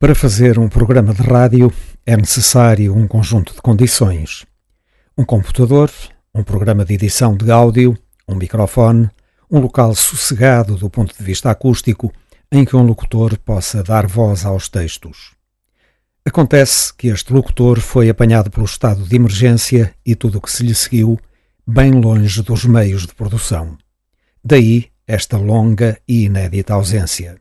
Para fazer um programa de rádio é necessário um conjunto de condições: um computador, um programa de edição de áudio, um microfone, um local sossegado do ponto de vista acústico em que um locutor possa dar voz aos textos. Acontece que este locutor foi apanhado pelo estado de emergência e tudo o que se lhe seguiu, bem longe dos meios de produção. Daí esta longa e inédita ausência.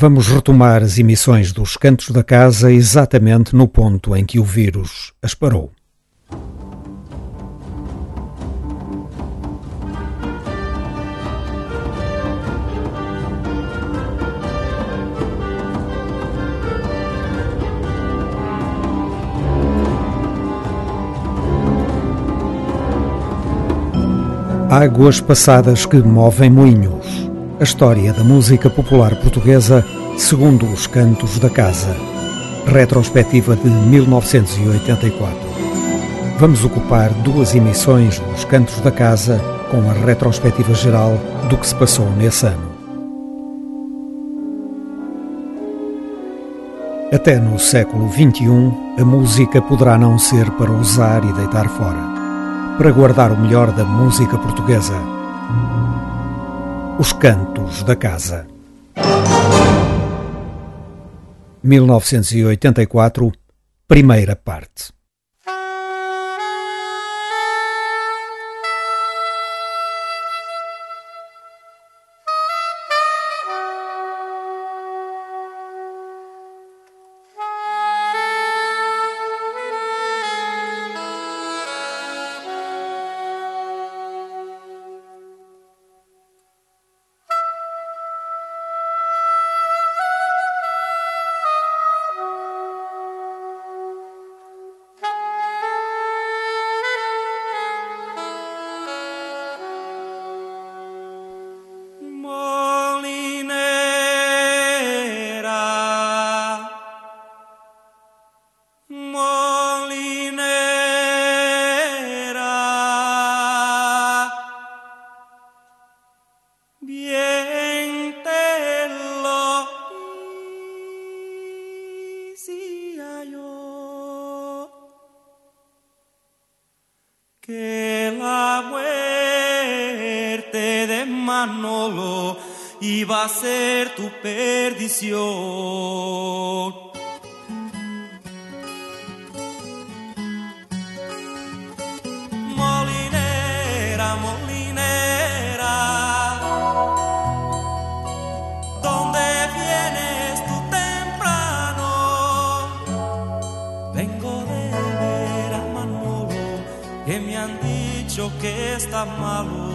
Vamos retomar as emissões dos Cantos da Casa exatamente no ponto em que o vírus as parou. Águas passadas que movem moinhos a história da música popular portuguesa segundo os cantos da casa. Retrospectiva de 1984. Vamos ocupar duas emissões dos Cantos da Casa com a retrospectiva geral do que se passou nesse ano. Até no século XXI, a música poderá não ser para usar e deitar fora, para guardar o melhor da música portuguesa os Cantos da Casa. 1984, primeira parte. está maluco.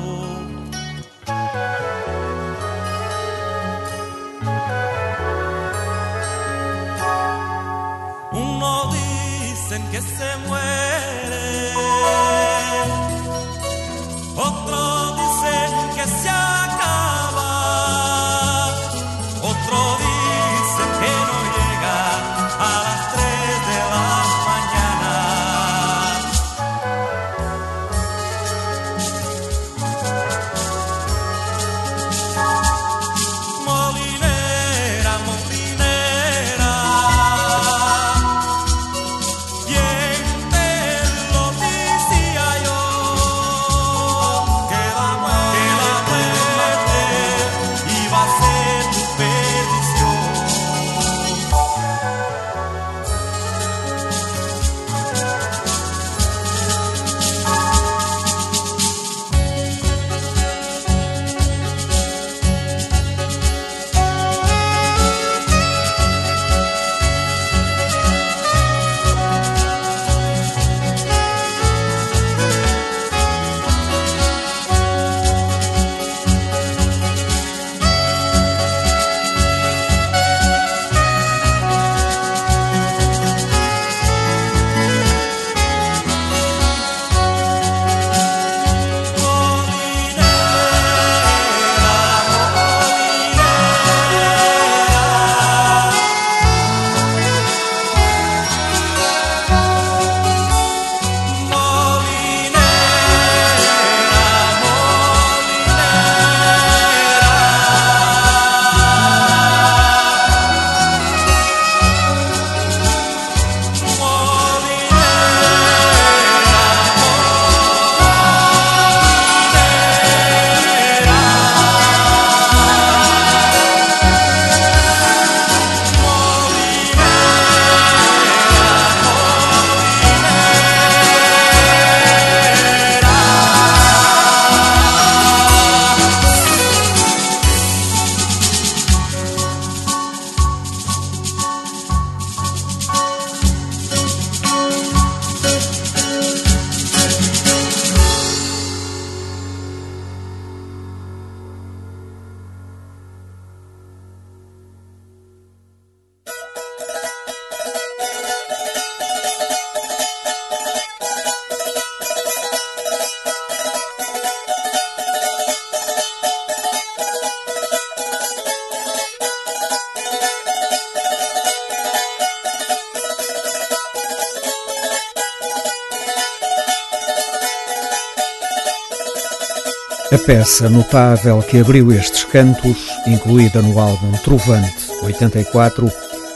Peça notável que abriu estes cantos, incluída no álbum Trovante 84,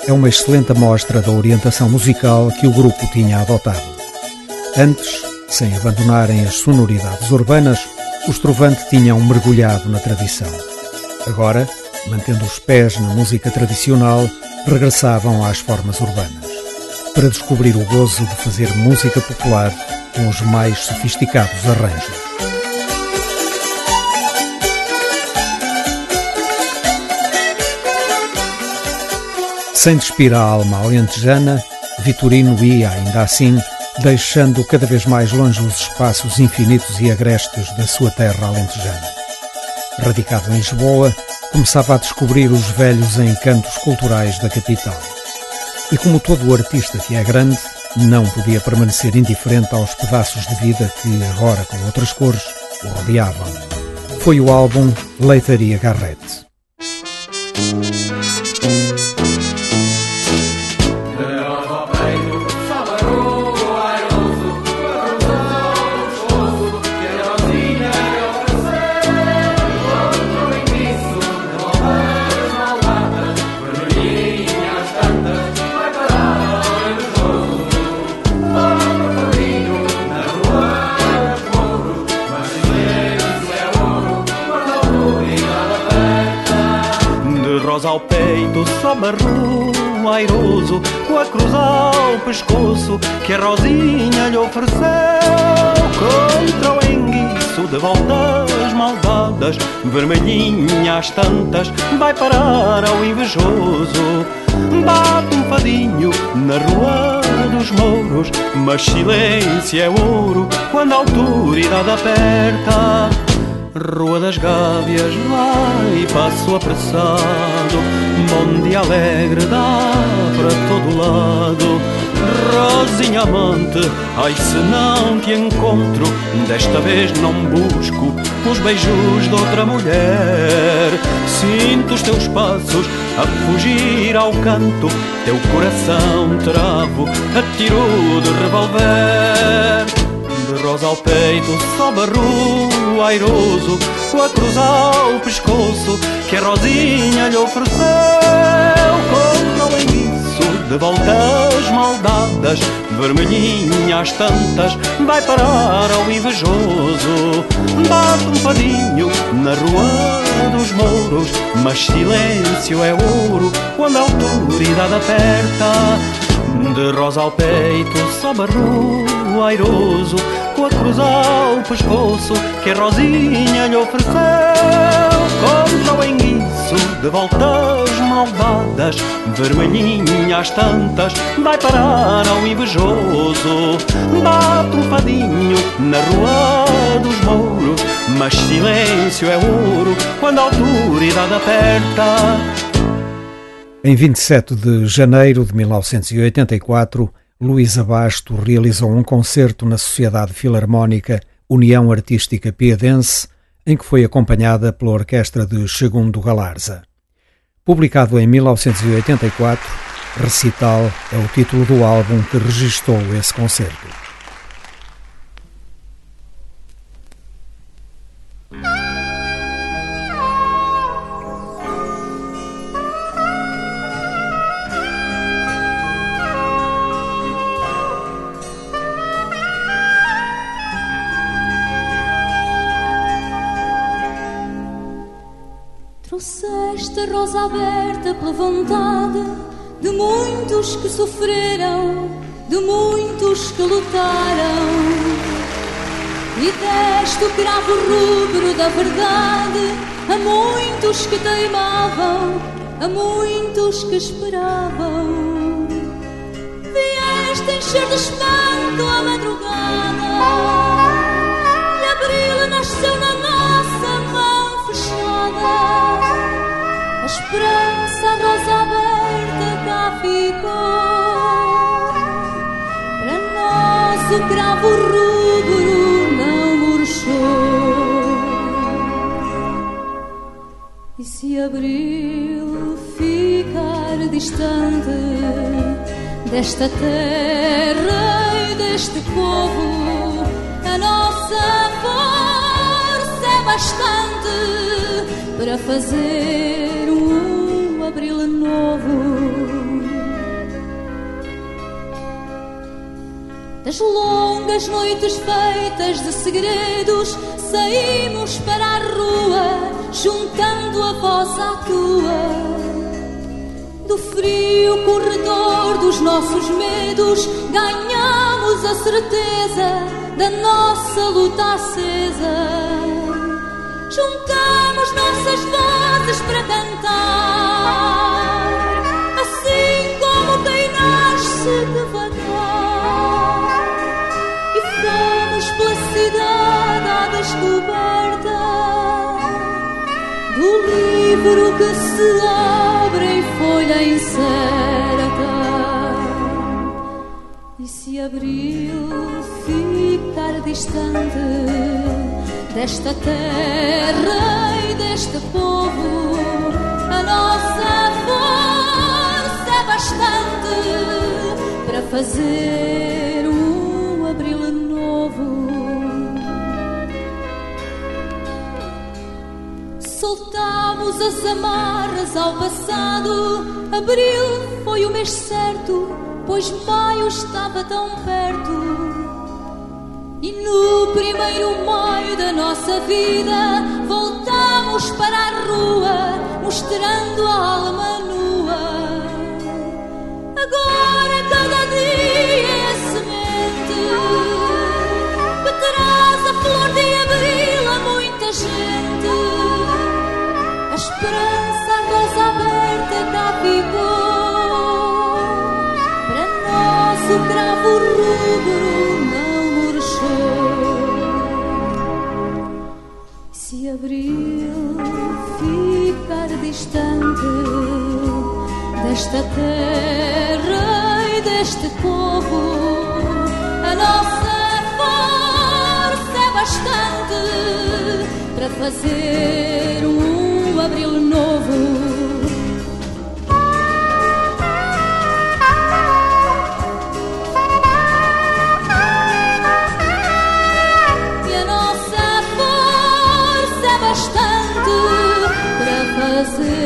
é uma excelente amostra da orientação musical que o grupo tinha adotado. Antes, sem abandonarem as sonoridades urbanas, os Trovante tinham mergulhado na tradição. Agora, mantendo os pés na música tradicional, regressavam às formas urbanas, para descobrir o gozo de fazer música popular com os mais sofisticados arranjos. Sem despir a alma alentejana, Vitorino ia, ainda assim, deixando cada vez mais longe os espaços infinitos e agrestes da sua terra alentejana. Radicado em Lisboa, começava a descobrir os velhos encantos culturais da capital. E como todo o artista que é grande, não podia permanecer indiferente aos pedaços de vida que, agora com outras cores, o rodeavam. Foi o álbum Leitaria Garrett. Airoso Com a cruz ao pescoço Que a Rosinha lhe ofereceu. Contra o enguiço de voltas malvadas Vermelhinha às tantas Vai parar ao invejoso. Bate um fadinho na rua dos mouros Mas silêncio é ouro Quando a autoridade aperta Rua das Gávias vai passo apressado. Bonde alegre dá para todo lado. Rosinha amante, ai se não te encontro Desta vez não busco os beijos de outra mulher. Sinto os teus passos a fugir ao canto Teu coração travo, atiro de revólver de rosa ao peito, só barru airoso, com a cruz ao pescoço, que a Rosinha lhe ofereceu. Como não isso, de voltas maldadas, vermelhinha às tantas, vai parar ao invejoso. Bate um fadinho na rua dos mouros, mas silêncio é ouro, quando a autoridade aperta. De rosa ao peito, só barru airoso, com a cruz ao pescoço, que a Rosinha lhe ofereceu. Contra o enguiço de voltas malvadas, vermelhinha às tantas, vai parar ao invejoso. Bate um fadinho na rua dos mouros, mas silêncio é ouro, quando a autoridade aperta. Em 27 de janeiro de 1984, Luísa Basto realizou um concerto na Sociedade Filarmónica União Artística Piedense, em que foi acompanhada pela orquestra de Segundo Galarza. Publicado em 1984, Recital é o título do álbum que registou esse concerto. Aberta pela vontade de muitos que sofreram, de muitos que lutaram. E deste o cravo rubro da verdade a muitos que teimavam, a muitos que esperavam. Vieste encher de espanto a madrugada, e abril nasceu na nossa mão fechada esperança rosa aberta cá ficou. Para nós o cravo rubro não murchou. E se abril ficar distante desta terra e deste povo, a nossa bastante para fazer um abril novo. Das longas noites feitas de segredos, saímos para a rua, juntando a voz à tua. Do frio corredor dos nossos medos, ganhamos a certeza da nossa luta acesa. Juntamos nossas vozes para cantar, assim como quem nasce devagar. E fomos pela cidade à descoberta do livro que se abre em folha incerta. E se abriu ficar distante desta terra e deste povo. A nossa força é bastante para fazer um abril novo. Soltamos as amarras ao passado. Abril foi o mês certo, pois maio estava tão perto. E no primeiro maio da nossa vida voltamos para a rua, mostrando a alma nua. Agora cada dia é a semente que traz a flor de abril a muita gente. A esperança, a rosa aberta cá ficou. Distante desta terra e deste povo, a nossa força é bastante para fazer um abril novo. Because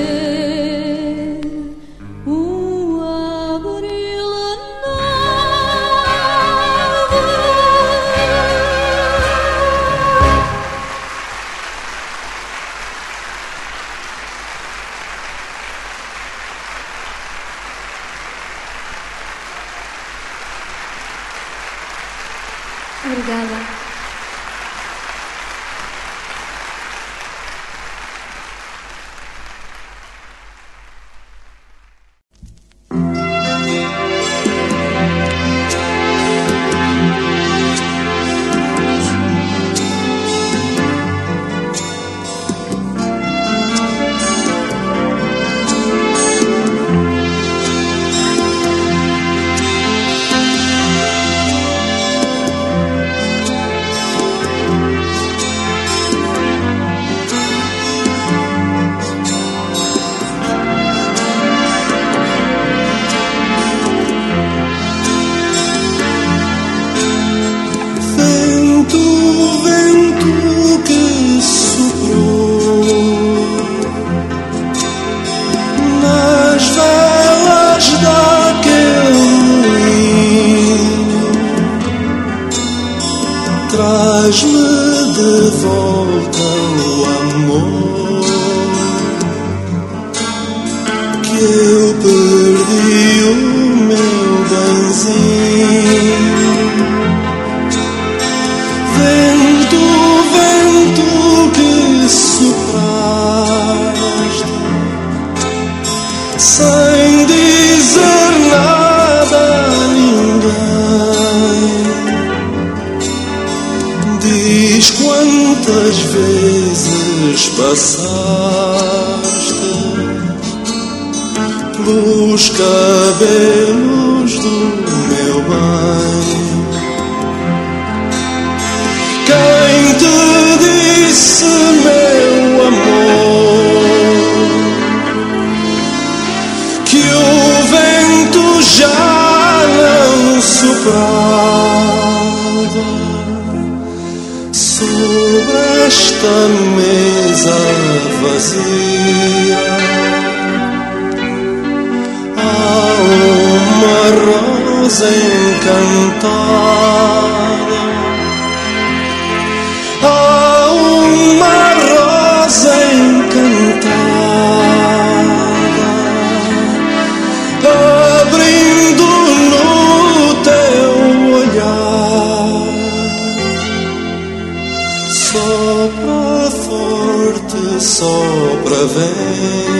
sopra vento.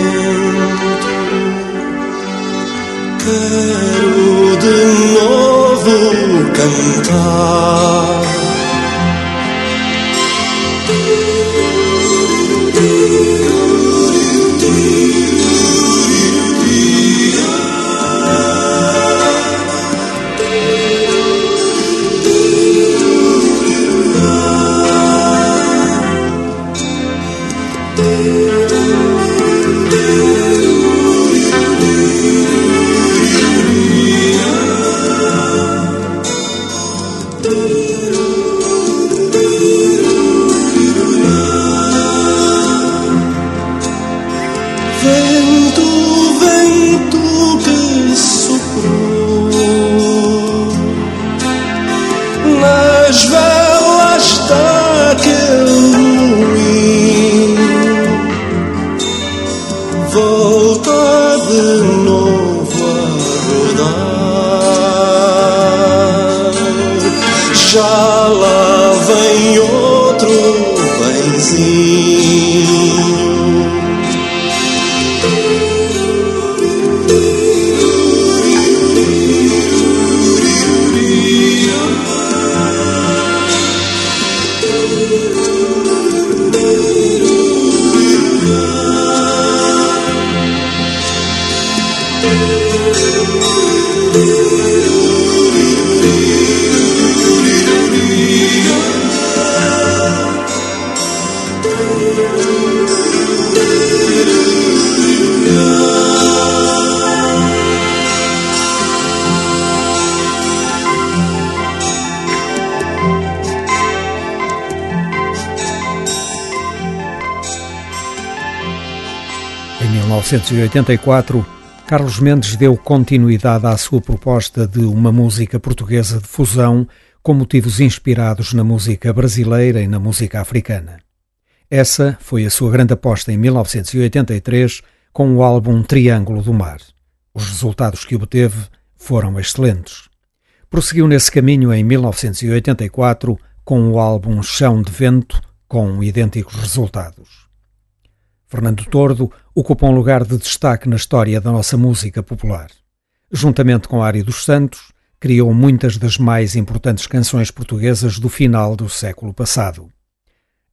Quero de novo cantar. 1984, Carlos Mendes deu continuidade à sua proposta de uma música portuguesa de fusão com motivos inspirados na música brasileira e na música africana. Essa foi a sua grande aposta em 1983 com o álbum Triângulo do Mar. Os resultados que obteve foram excelentes. Prosseguiu nesse caminho em 1984 com o álbum Chão de Vento, com idênticos resultados. Fernando Tordo ocupa um lugar de destaque na história da nossa música popular. Juntamente com Ari dos Santos, criou muitas das mais importantes canções portuguesas do final do século passado.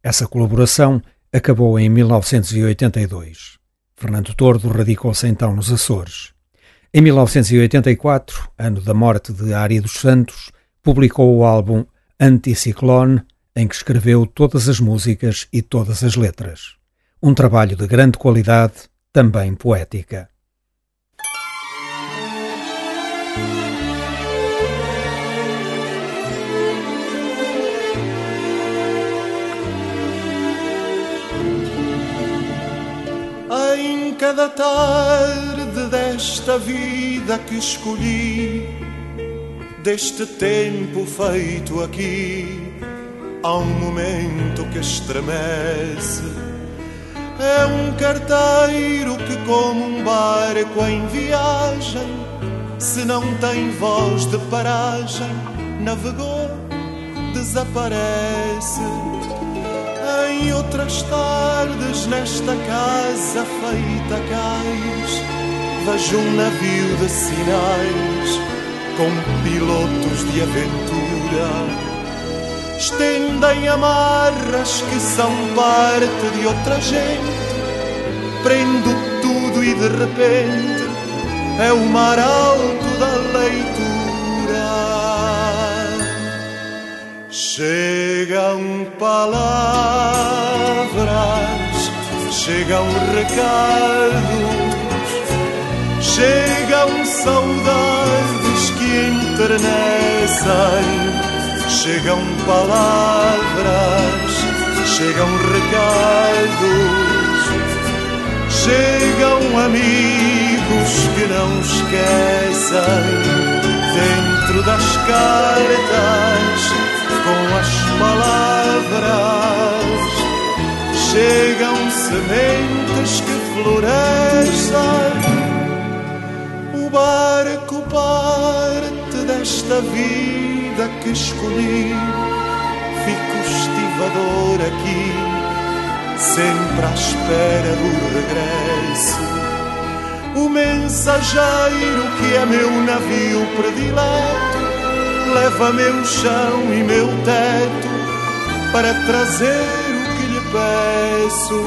Essa colaboração acabou em 1982. Fernando Tordo radicou-se então nos Açores. Em 1984, ano da morte de Ari dos Santos, publicou o álbum Anticiclone, em que escreveu todas as músicas e todas as letras. Um trabalho de grande qualidade, também poética. Em cada tarde desta vida que escolhi, deste tempo feito aqui, há um momento que estremece. É um carteiro que, como um barco em viagem, se não tem voz de paragem, navegou, desaparece. Em outras tardes, nesta casa feita cais, vejo um navio de sinais com pilotos de aventura. Estendem amarras que são parte de outra gente. Prendo tudo e de repente é o mar alto da leitura. Chegam palavras, chegam recados, chegam saudades que enternecem, chegam palavras, chegam recados, chegam amigos que não esquecem. Dentro das cartas, com as palavras, chegam sementes que florescem. O barco parte desta vida que escolhi, fico estivador aqui, sempre à espera do regresso. O mensageiro que é meu navio predileto leva meu chão e meu teto para trazer o que lhe peço.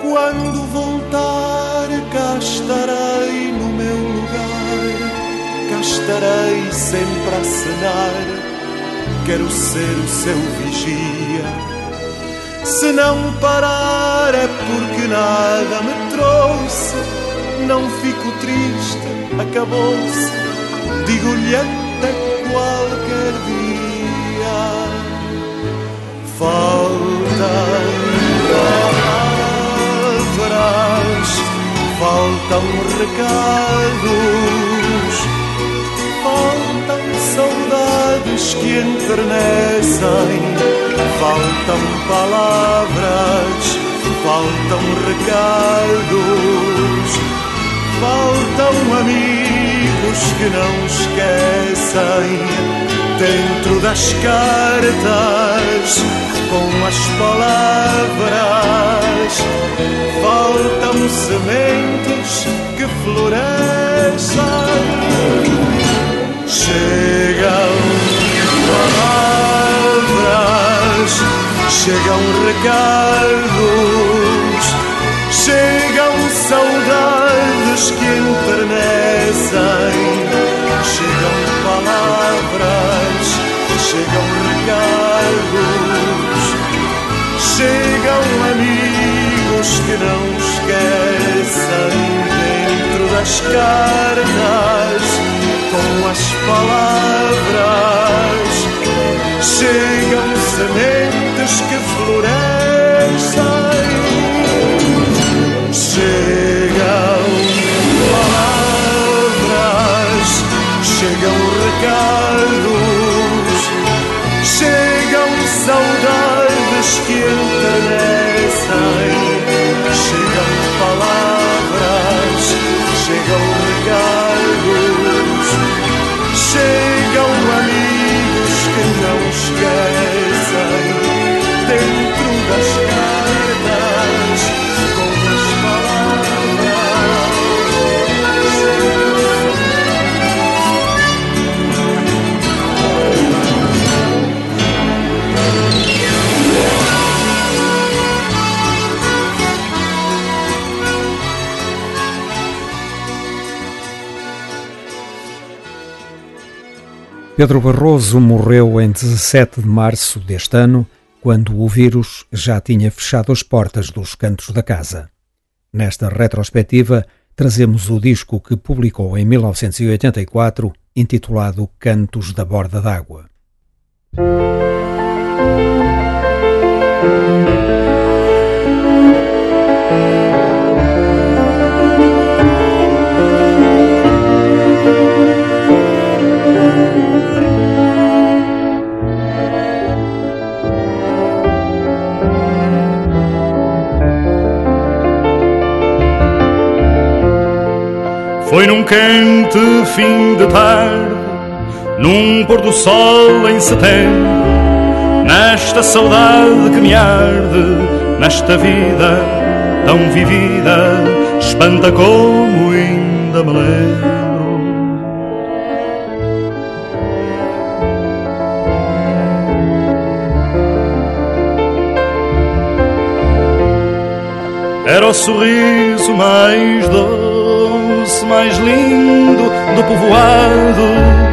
Quando voltar, cá estarei no meu lugar, cá estarei sempre a cenar. Quero ser o seu vigia. Se não parar é porque nada me trouxe não fico triste, acabou-se. Digo-lhe até qualquer dia. Faltam palavras, faltam recados, faltam saudades que enternecem, faltam palavras, faltam recados Faltam amigos que não esquecem dentro das cartas com as palavras. Faltam sementes que florescem. Chegam palavras, chegam recados, chegam saudades que enternecem. Chegam palavras, chegam recados, chegam amigos que não esquecem dentro das cartas com as palavras. Chegam sementes que florescem. Chegam Chegam recados, chegam saudades que enternecem, Pedro Barroso morreu em 17 de março deste ano, quando o vírus já tinha fechado as portas dos cantos da casa. Nesta retrospectiva, trazemos o disco que publicou em 1984, intitulado Cantos da Borda d'Água. Quente fim de tarde, num pôr do sol em setembro, nesta saudade que me arde, nesta vida tão vivida, espanta como ainda me lembro. Era o sorriso mais doce mais lindo do povoado.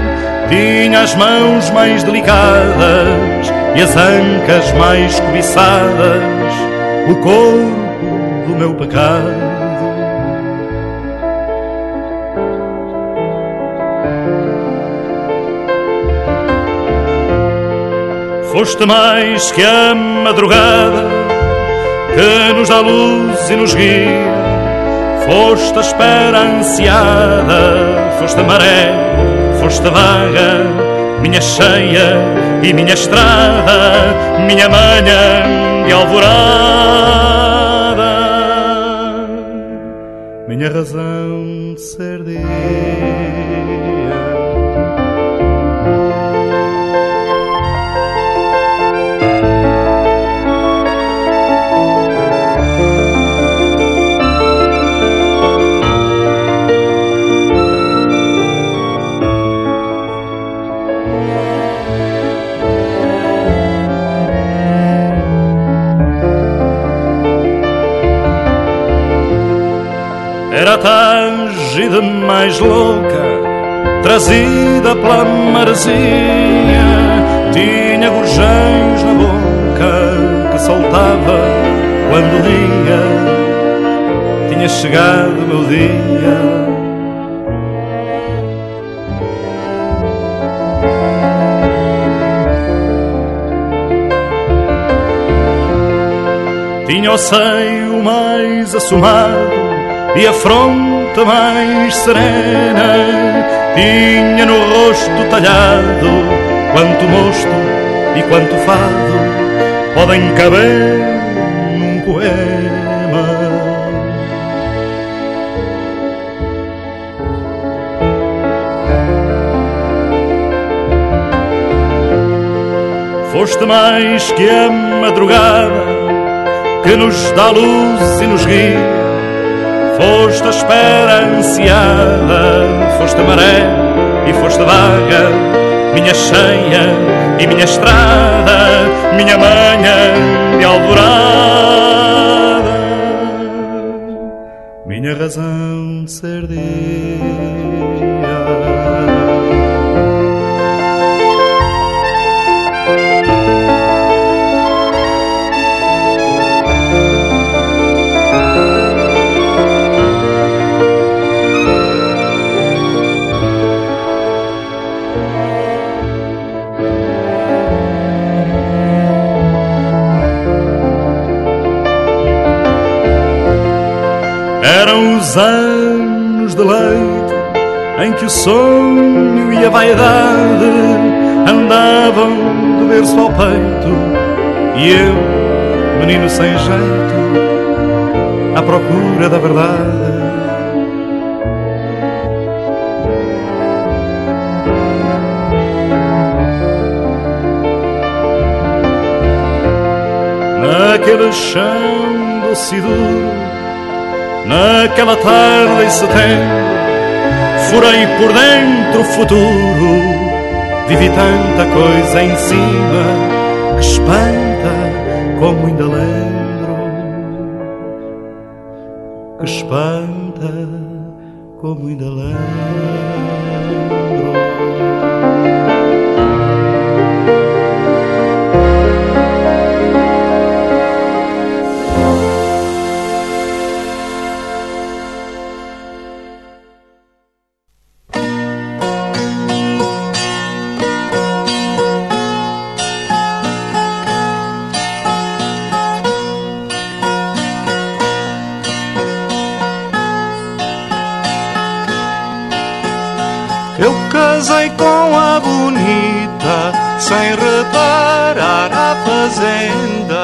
Tinha as mãos mais delicadas e as ancas mais cobiçadas, o corpo do meu pecado. Foste mais que a madrugada que nos dá luz e nos guia Foste a espera ansiada, foste a maré, foste vaga, minha cheia e minha estrada, minha manhã de alvorada, minha razão de ser dia. Mais louca, trazida pela maresia. Tinha gorjões na boca que soltava quando lia. Tinha chegado o meu dia. Tinha o seio mais assomado e a fronte mais serena tinha no rosto talhado quanto mosto e quanto fado podem caber num poema. Foste mais que a madrugada que nos dá luz e nos guia Foste a espera ansiada, foste a maré e foste vaga, minha cheia e minha estrada, minha manhã de alvorada, minha razão de ser dia. Eu, menino sem jeito, à procura da verdade. Naquele chão doce Naquela tarde em setembro Furei por dentro o futuro Vivi tanta coisa em cima Que espanta como ainda lembro Que espanta como ainda lembro bonita sem reparar a fazenda.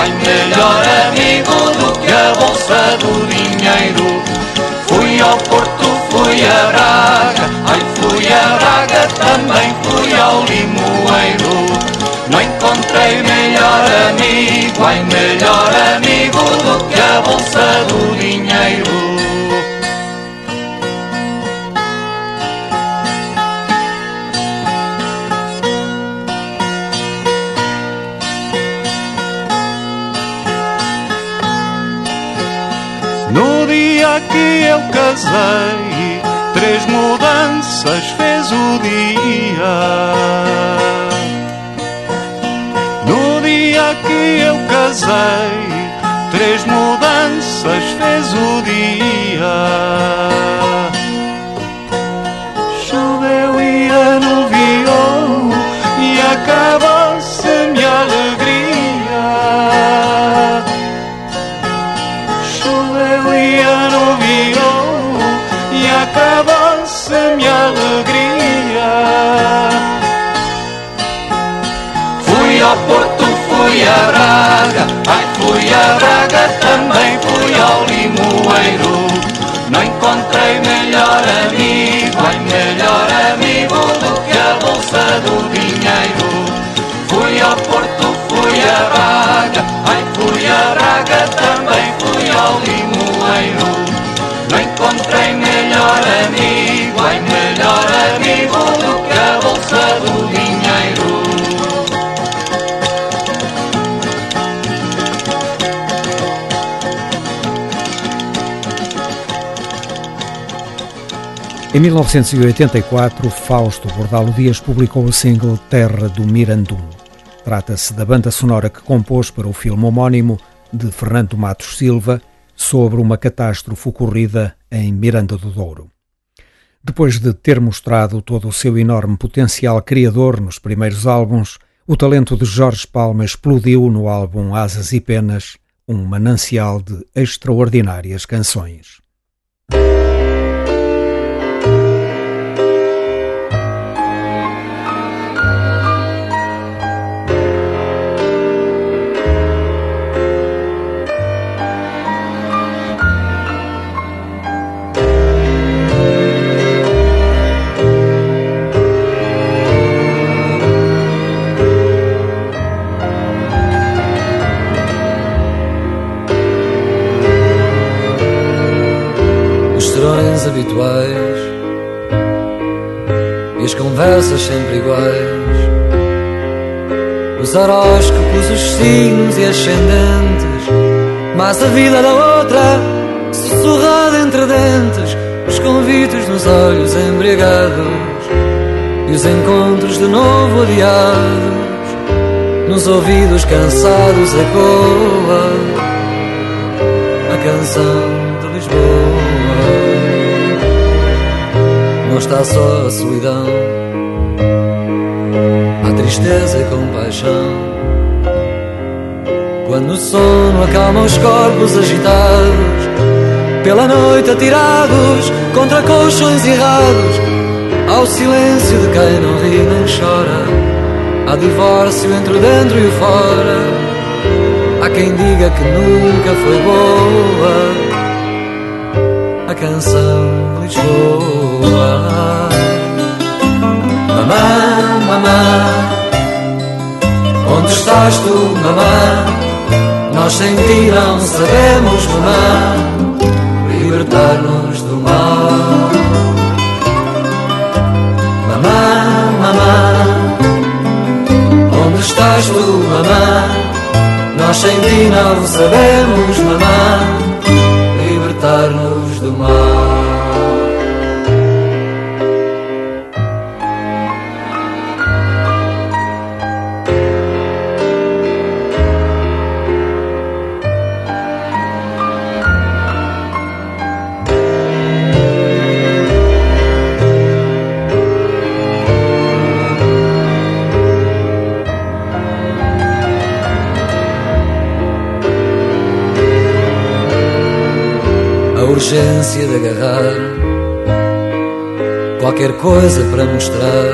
Ai melhor amigo do que a bolsa do dinheiro. Fui ao Porto, fui a Braga, ai fui a Braga, também fui ao Limoeiro. Não encontrei melhor amigo, ai melhor amigo do que a bolsa do dinheiro. Que eu casei, três mudanças fez o dia. No dia que eu casei, três mudanças fez o dia. Amigo do que a bolsa do dinheiro. Em 1984, Fausto Bordalo Dias publicou o single Terra do Mirandum. Trata-se da banda sonora que compôs para o filme homónimo de Fernando Matos Silva sobre uma catástrofe ocorrida em Miranda do Douro. Depois de ter mostrado todo o seu enorme potencial criador nos primeiros álbuns, o talento de Jorge Palma explodiu no álbum Asas e Penas, um manancial de extraordinárias canções. E ascendentes, mas a vida da outra sussurrada entre dentes, os convites nos olhos embriagados e os encontros de novo adiados, nos ouvidos cansados ecoa a canção de Lisboa. Não está só a solidão, tristeza e compaixão. Quando o sono acalma os corpos agitados, pela noite atirados contra colchões errados, ao silêncio de quem não ri nem chora, há divórcio entre o dentro e o fora. Há quem diga que nunca foi boa a canção Lisboa. Mamã, mamã, onde estás tu, mamã? Nós sem ti não sabemos, mamã, libertar-nos do mal. Mamã, mamã, onde estás tu, mamã? Nós sem ti não sabemos, mamã, libertar-nos do mal. Urgência de agarrar qualquer coisa para mostrar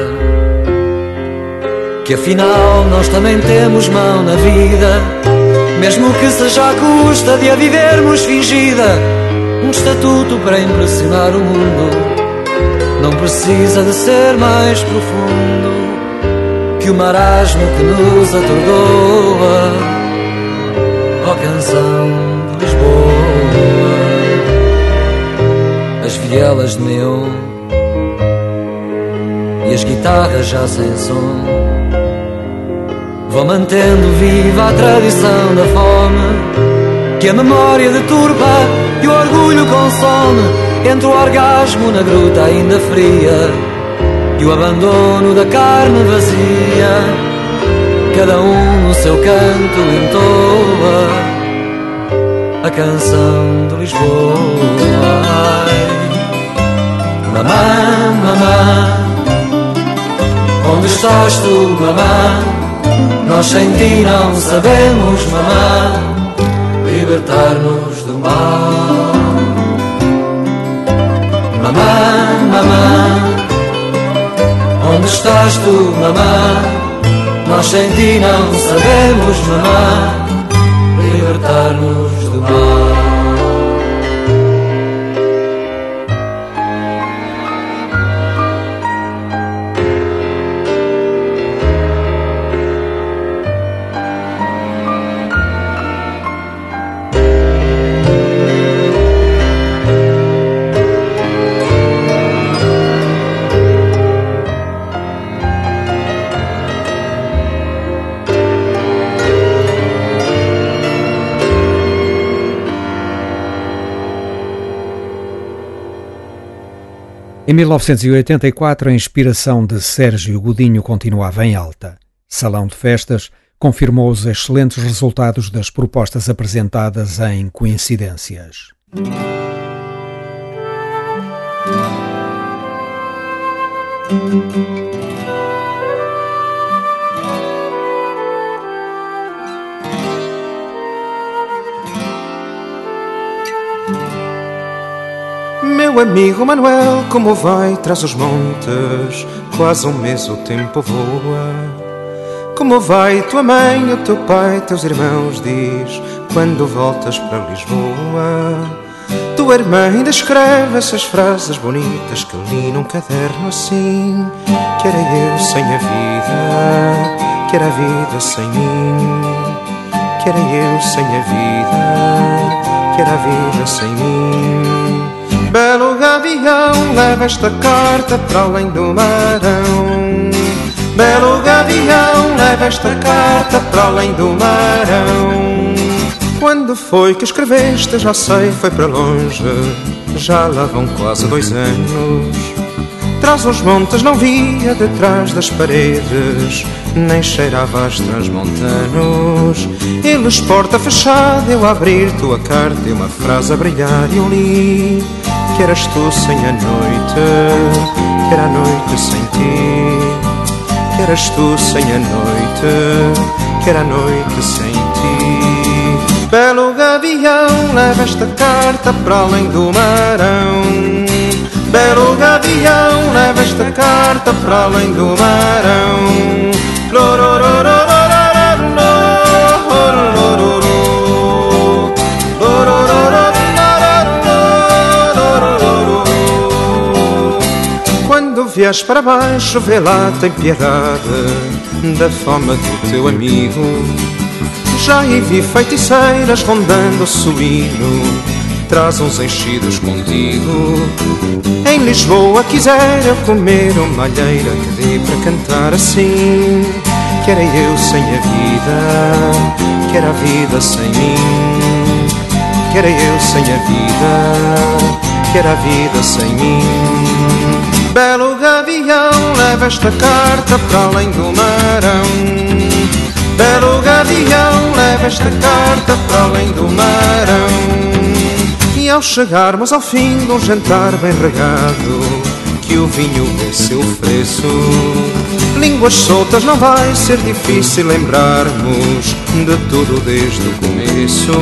que afinal nós também temos mão na vida, mesmo que seja à custa de a vivermos fingida. Um estatuto para impressionar o mundo não precisa de ser mais profundo que o marasmo que nos atordoa. Ó canção de Lisboa vielas de neon e as guitarras já sem som vão mantendo viva a tradição da fome que a memória deturpa e o orgulho consome entre o orgasmo na gruta ainda fria e o abandono da carne vazia. Cada um no seu canto entoa a canção de Lisboa. Mamã, mamã, onde estás tu, mamã? Nós sem ti não sabemos, mamã libertar-nos do mal. Mamã, mamã, onde estás tu, mamã? Nós sem ti não sabemos, mamã, libertar-nos do mal. Em 1984, a inspiração de Sérgio Godinho continuava em alta. Salão de Festas confirmou os excelentes resultados das propostas apresentadas em Coincidências. Amigo Manuel, como vai traz os montes? Quase um mês o tempo voa. Como vai tua mãe, o teu pai, teus irmãos? Diz quando voltas para Lisboa. Tua irmã ainda escreve essas frases bonitas que eu li num caderno assim. Que era eu sem a vida, que era a vida sem mim. Que era eu sem a vida, que era a vida sem mim. Belo gavião, leva esta carta para além do marão. Belo gavião, leva esta carta para além do marão. Quando foi que escreveste, já sei, foi para longe. Já lá vão quase dois anos. Traz os montes não via detrás das paredes, nem cheirava as transmontanos. Eles porta fechada, eu abrir tua carta e uma frase a brilhar eu li que eras tu sem a noite, que era a noite sem ti, que eras tu sem a noite, que era a noite sem ti. Belo gavião, leva esta carta para além do marão. Belo gavião, leva esta carta para além do marão. vies para baixo, vê lá, tem piedade da fama do teu amigo. Já vi feiticeiras rondando o suíno, traz uns enchidos contigo. Em Lisboa quiser eu comer uma alheira que dê para cantar assim. Que era eu sem a vida, que era a vida sem mim. Que era eu sem a vida, que era a vida sem mim. Belo gavião, leva esta carta para além do marão. Belo gavião, leva esta carta para além do marão. E ao chegarmos ao fim de um jantar bem regado, que o vinho seu preço. Línguas soltas não vai ser difícil lembrarmos de tudo desde o começo.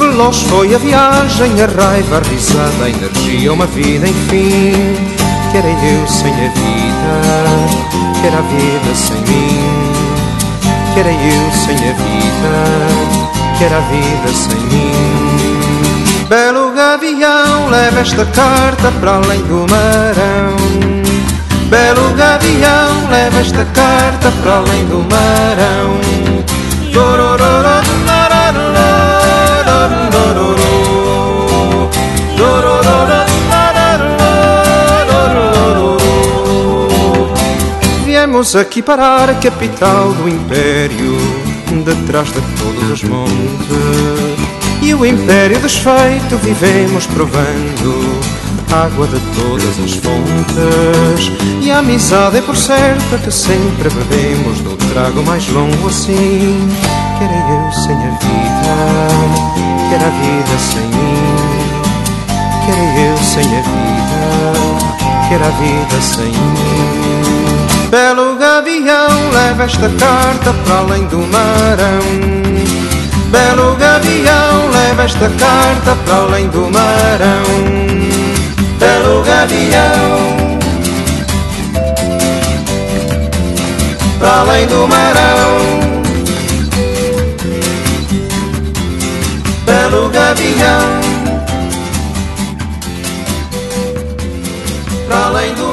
Veloz foi a viagem, a raiva, a risada, a energia, uma vida, enfim que era eu sem a vida, que era a vida sem mim, que era eu sem a vida, que era a vida sem mim. Belo gavião, leva esta carta para além do marão. Belo gavião, leva esta carta para além do marão. Viemos aqui parar a capital do império, detrás de todos os montes. E o império desfeito vivemos provando água de todas as fontes. E a amizade é por certa que sempre bebemos do trago mais longo assim. Quero eu sem a vida quero a vida sem mim. Quero eu sem a vida quero a vida sem mim. Belo gavião leva esta carta para além do marão Belo gavião, leva esta carta para além do marão. Belo gavião, para além do marão. Belo gavião, para além do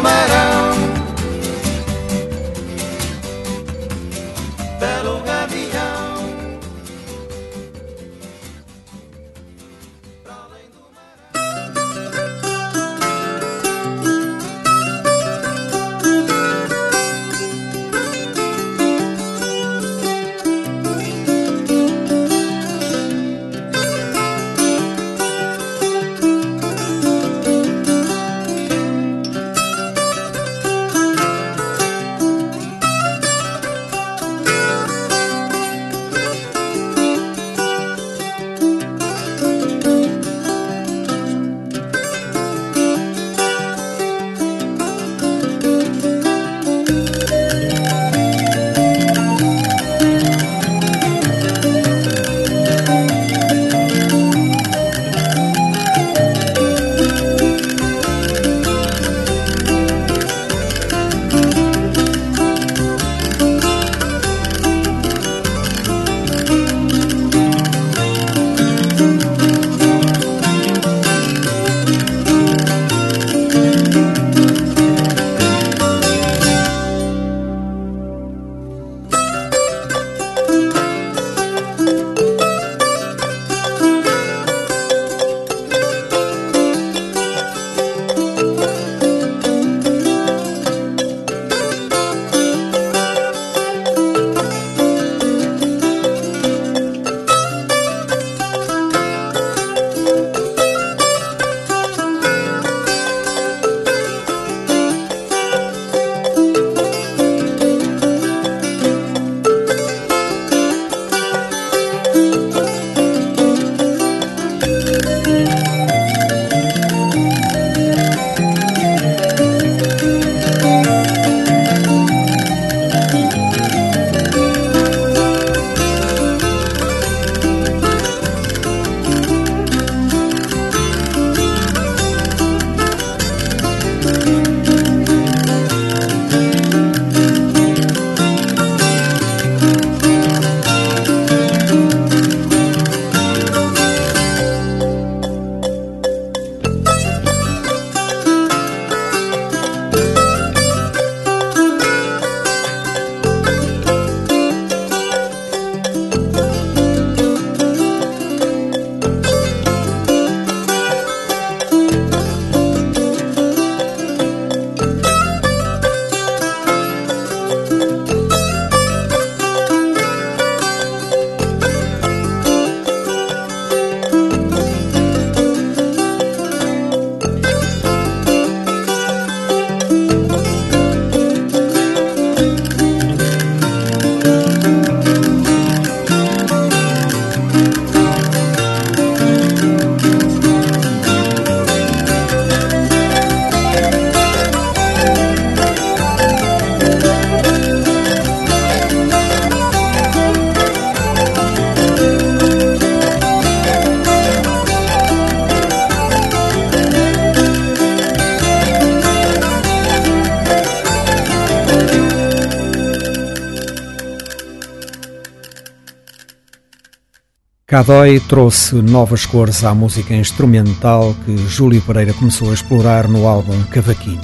Cadói trouxe novas cores à música instrumental que Júlio Pereira começou a explorar no álbum Cavaquinho.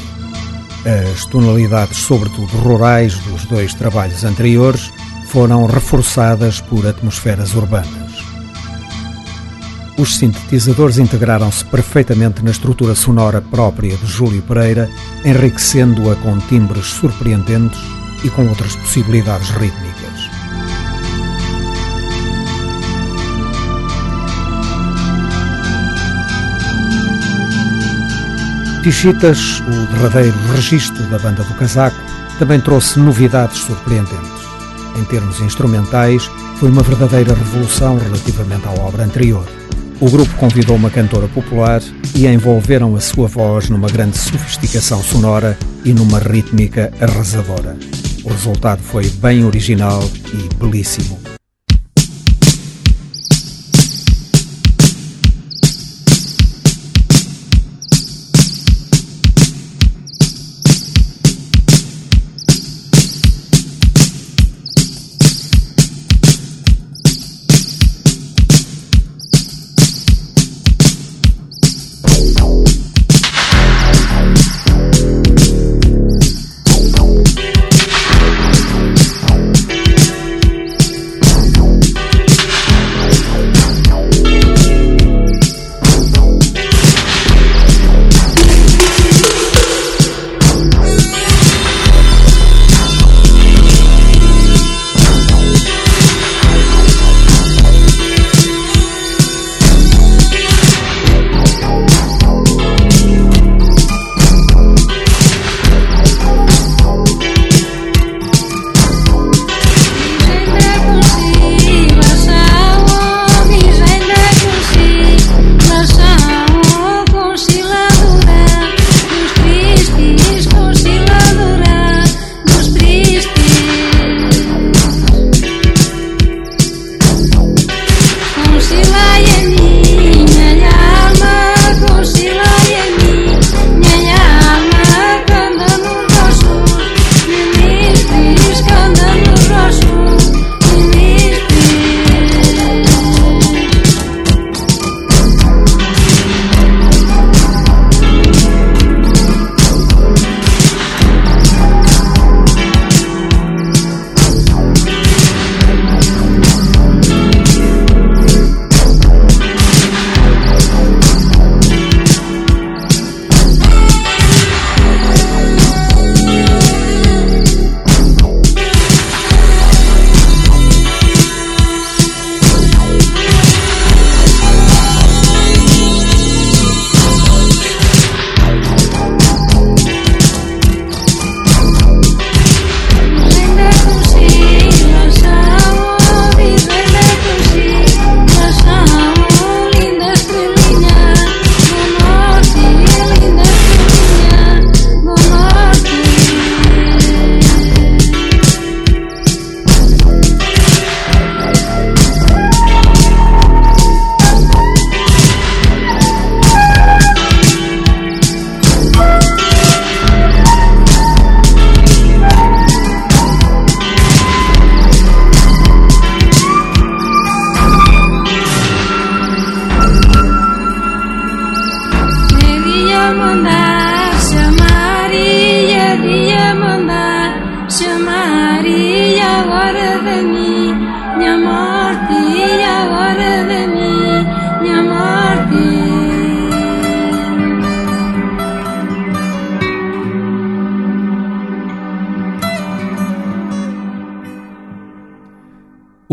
As tonalidades, sobretudo rurais, dos dois trabalhos anteriores foram reforçadas por atmosferas urbanas. Os sintetizadores integraram-se perfeitamente na estrutura sonora própria de Júlio Pereira, enriquecendo-a com timbres surpreendentes e com outras possibilidades rítmicas. Tichitas, o derradeiro registro da banda do casaco, também trouxe novidades surpreendentes. Em termos instrumentais, foi uma verdadeira revolução relativamente à obra anterior. O grupo convidou uma cantora popular e envolveram a sua voz numa grande sofisticação sonora e numa rítmica arrasadora. O resultado foi bem original e belíssimo.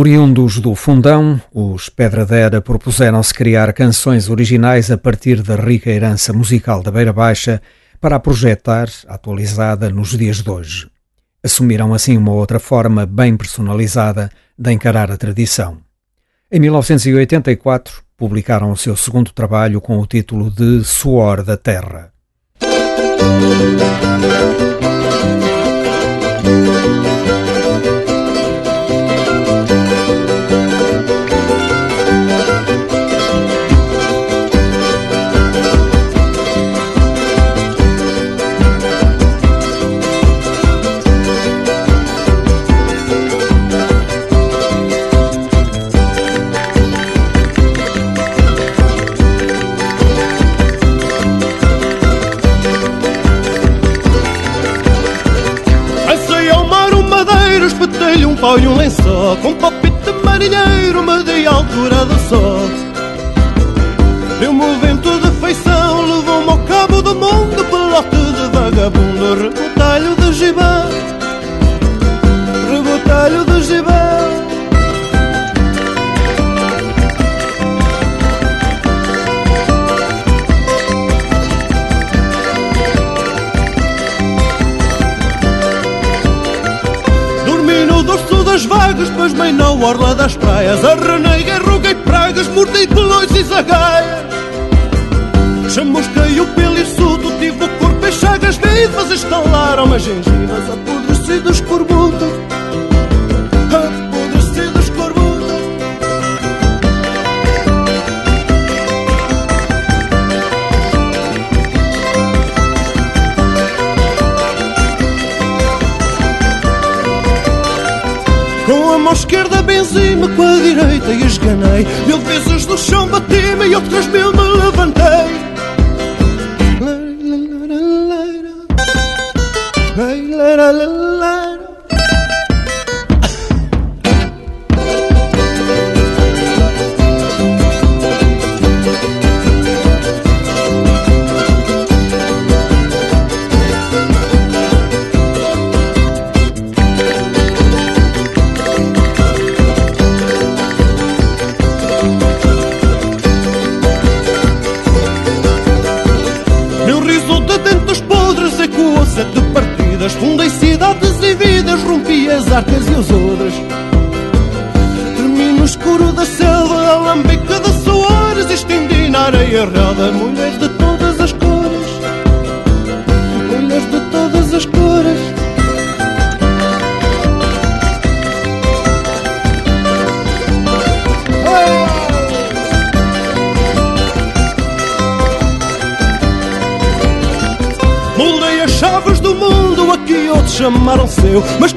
Oriundos do Fundão, os Pedradera propuseram-se criar canções originais a partir da rica herança musical da Beira Baixa para a projetar, atualizada nos dias de hoje. Assumiram assim uma outra forma bem personalizada de encarar a tradição. Em 1984, publicaram o seu segundo trabalho com o título de Suor da Terra. Pau e um lençol Com palpite marinheiro, media altura do sol. Deu-me o vento de feição, levou-me ao cabo do mundo Pelote de vagabundo, das vagas, depois meio na orla das praias. Arreneguei, ruguei pragas, mordi pelões e zagaias. Chamusquei o pelo e sudo, tive o corpo em chagas, vivas estalaram as gengivas, apodrecidos por mundo. Mão esquerda benzi-me, com a direita e esganei. Mil vezes no chão bati-me e outras mil me levantei. Mulheres de todas as cores. Mulheres de todas as cores. Moldei as chaves do mundo, aqui outros chamaram seu Mas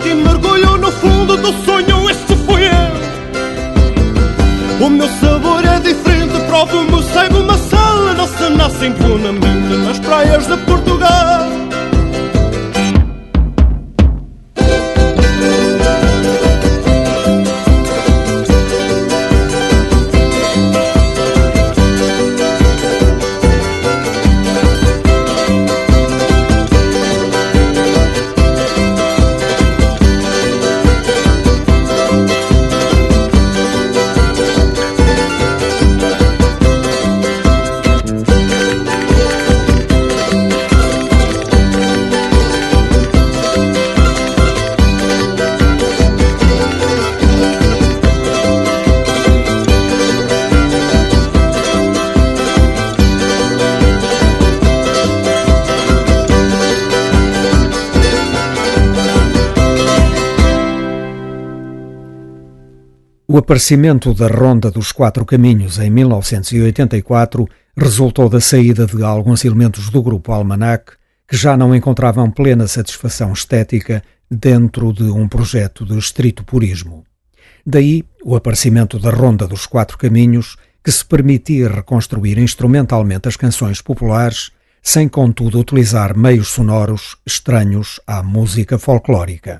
O aparecimento da Ronda dos Quatro Caminhos em 1984 resultou da saída de alguns elementos do grupo Almanac que já não encontravam plena satisfação estética dentro de um projeto de estrito purismo. Daí o aparecimento da Ronda dos Quatro Caminhos, que se permitia reconstruir instrumentalmente as canções populares, sem contudo utilizar meios sonoros estranhos à música folclórica.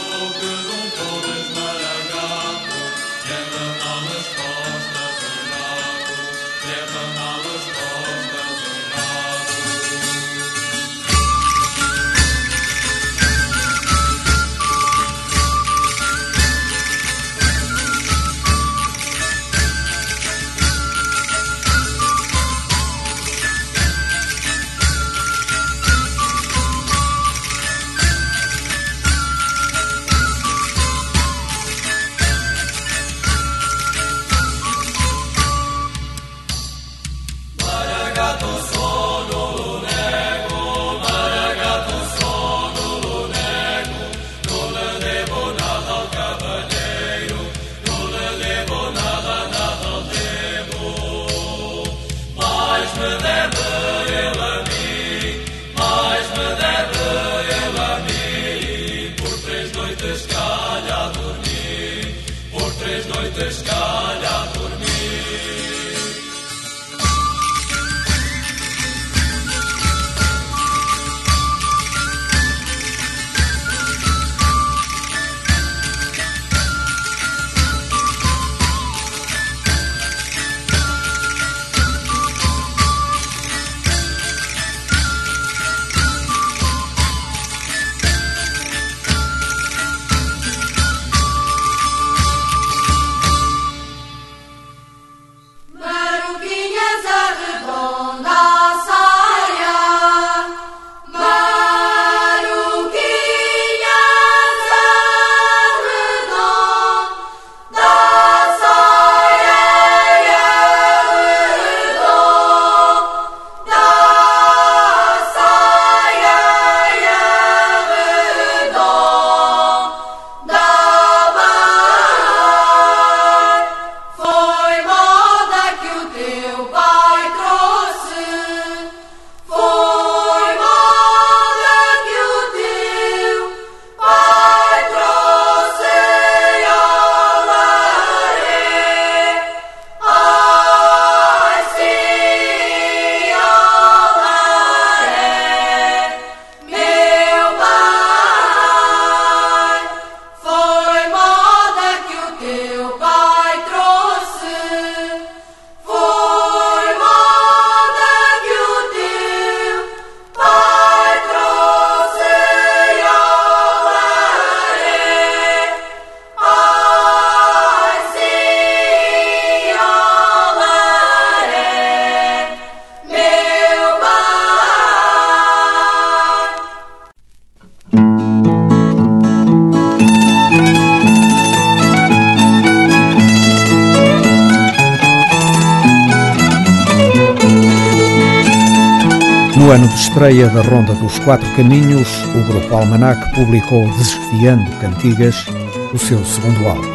Open estreia da Ronda dos Quatro Caminhos, o grupo Almanac publicou Desfiando Cantigas, o seu segundo álbum.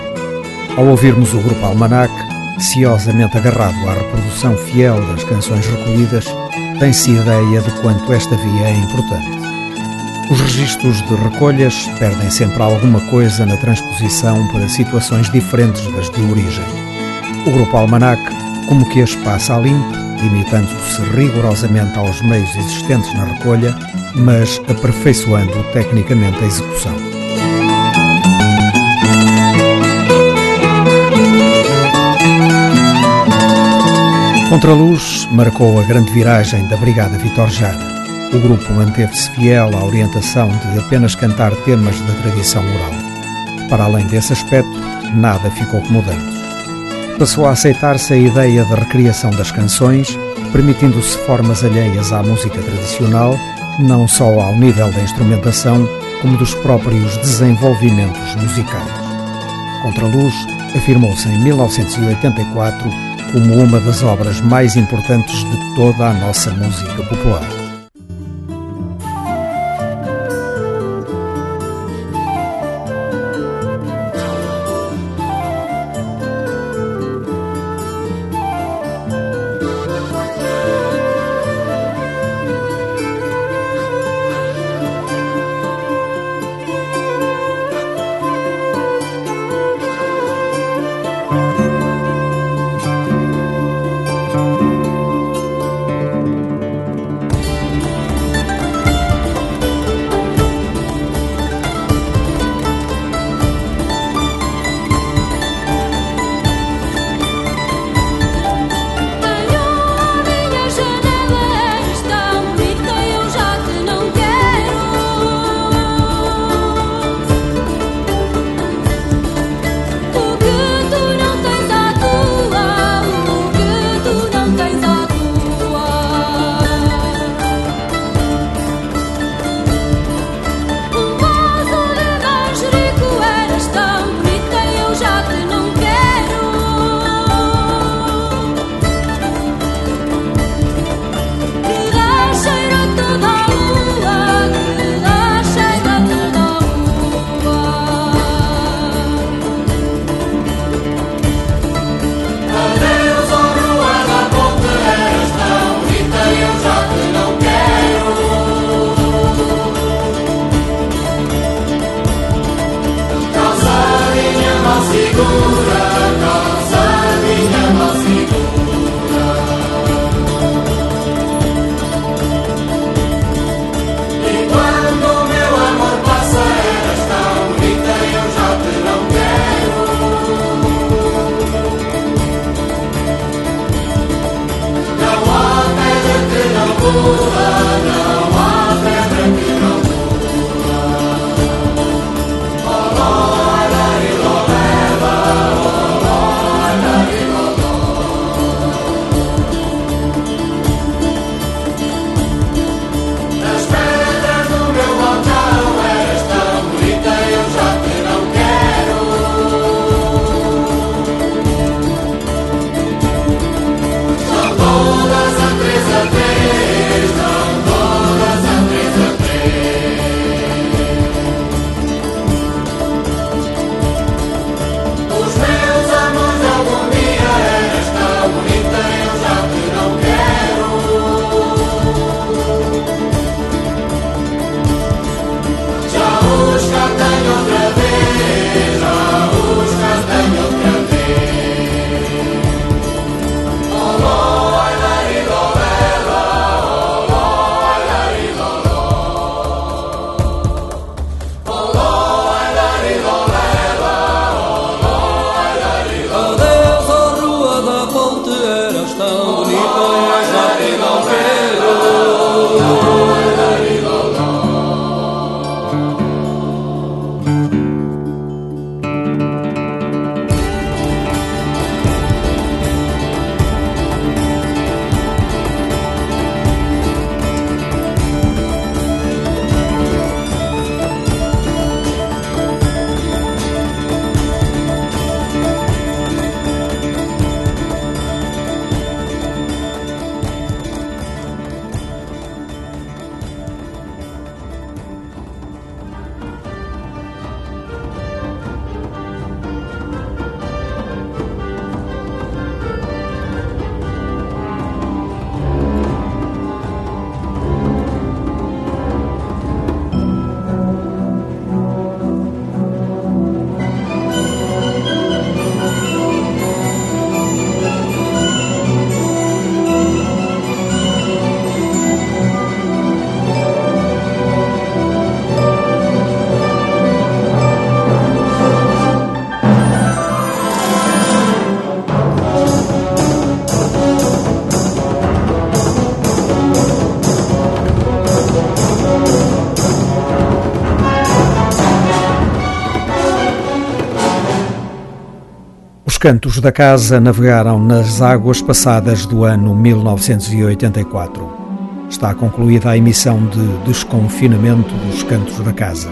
Ao ouvirmos o grupo Almanac, ciosamente agarrado à reprodução fiel das canções recolhidas, tem-se ideia de quanto esta via é importante. Os registros de recolhas perdem sempre alguma coisa na transposição para situações diferentes das de origem. O grupo Almanac, como que as passa a limpo, limitando-se rigorosamente aos meios existentes na recolha, mas aperfeiçoando tecnicamente a execução. Contraluz marcou a grande viragem da Brigada Vitor Jara. O grupo manteve-se fiel à orientação de apenas cantar temas da tradição oral. Para além desse aspecto, nada ficou como passou a aceitar-se a ideia da recriação das canções, permitindo-se formas alheias à música tradicional, não só ao nível da instrumentação, como dos próprios desenvolvimentos musicais. Contraluz afirmou-se em 1984 como uma das obras mais importantes de toda a nossa música popular. Cantos da casa navegaram nas águas passadas do ano 1984. Está concluída a emissão de Desconfinamento dos Cantos da Casa.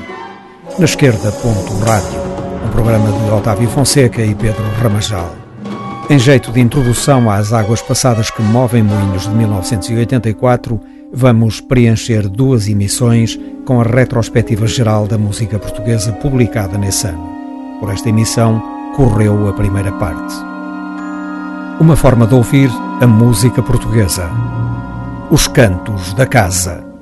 Na esquerda, ponto rádio, um programa de Otávio Fonseca e Pedro Ramajal. Em jeito de introdução às águas passadas que movem moinhos de 1984, vamos preencher duas emissões com a retrospectiva geral da música portuguesa publicada nesse ano. Por esta emissão, correu a primeira parte. Uma forma de ouvir a música portuguesa. Os Cantos da Casa.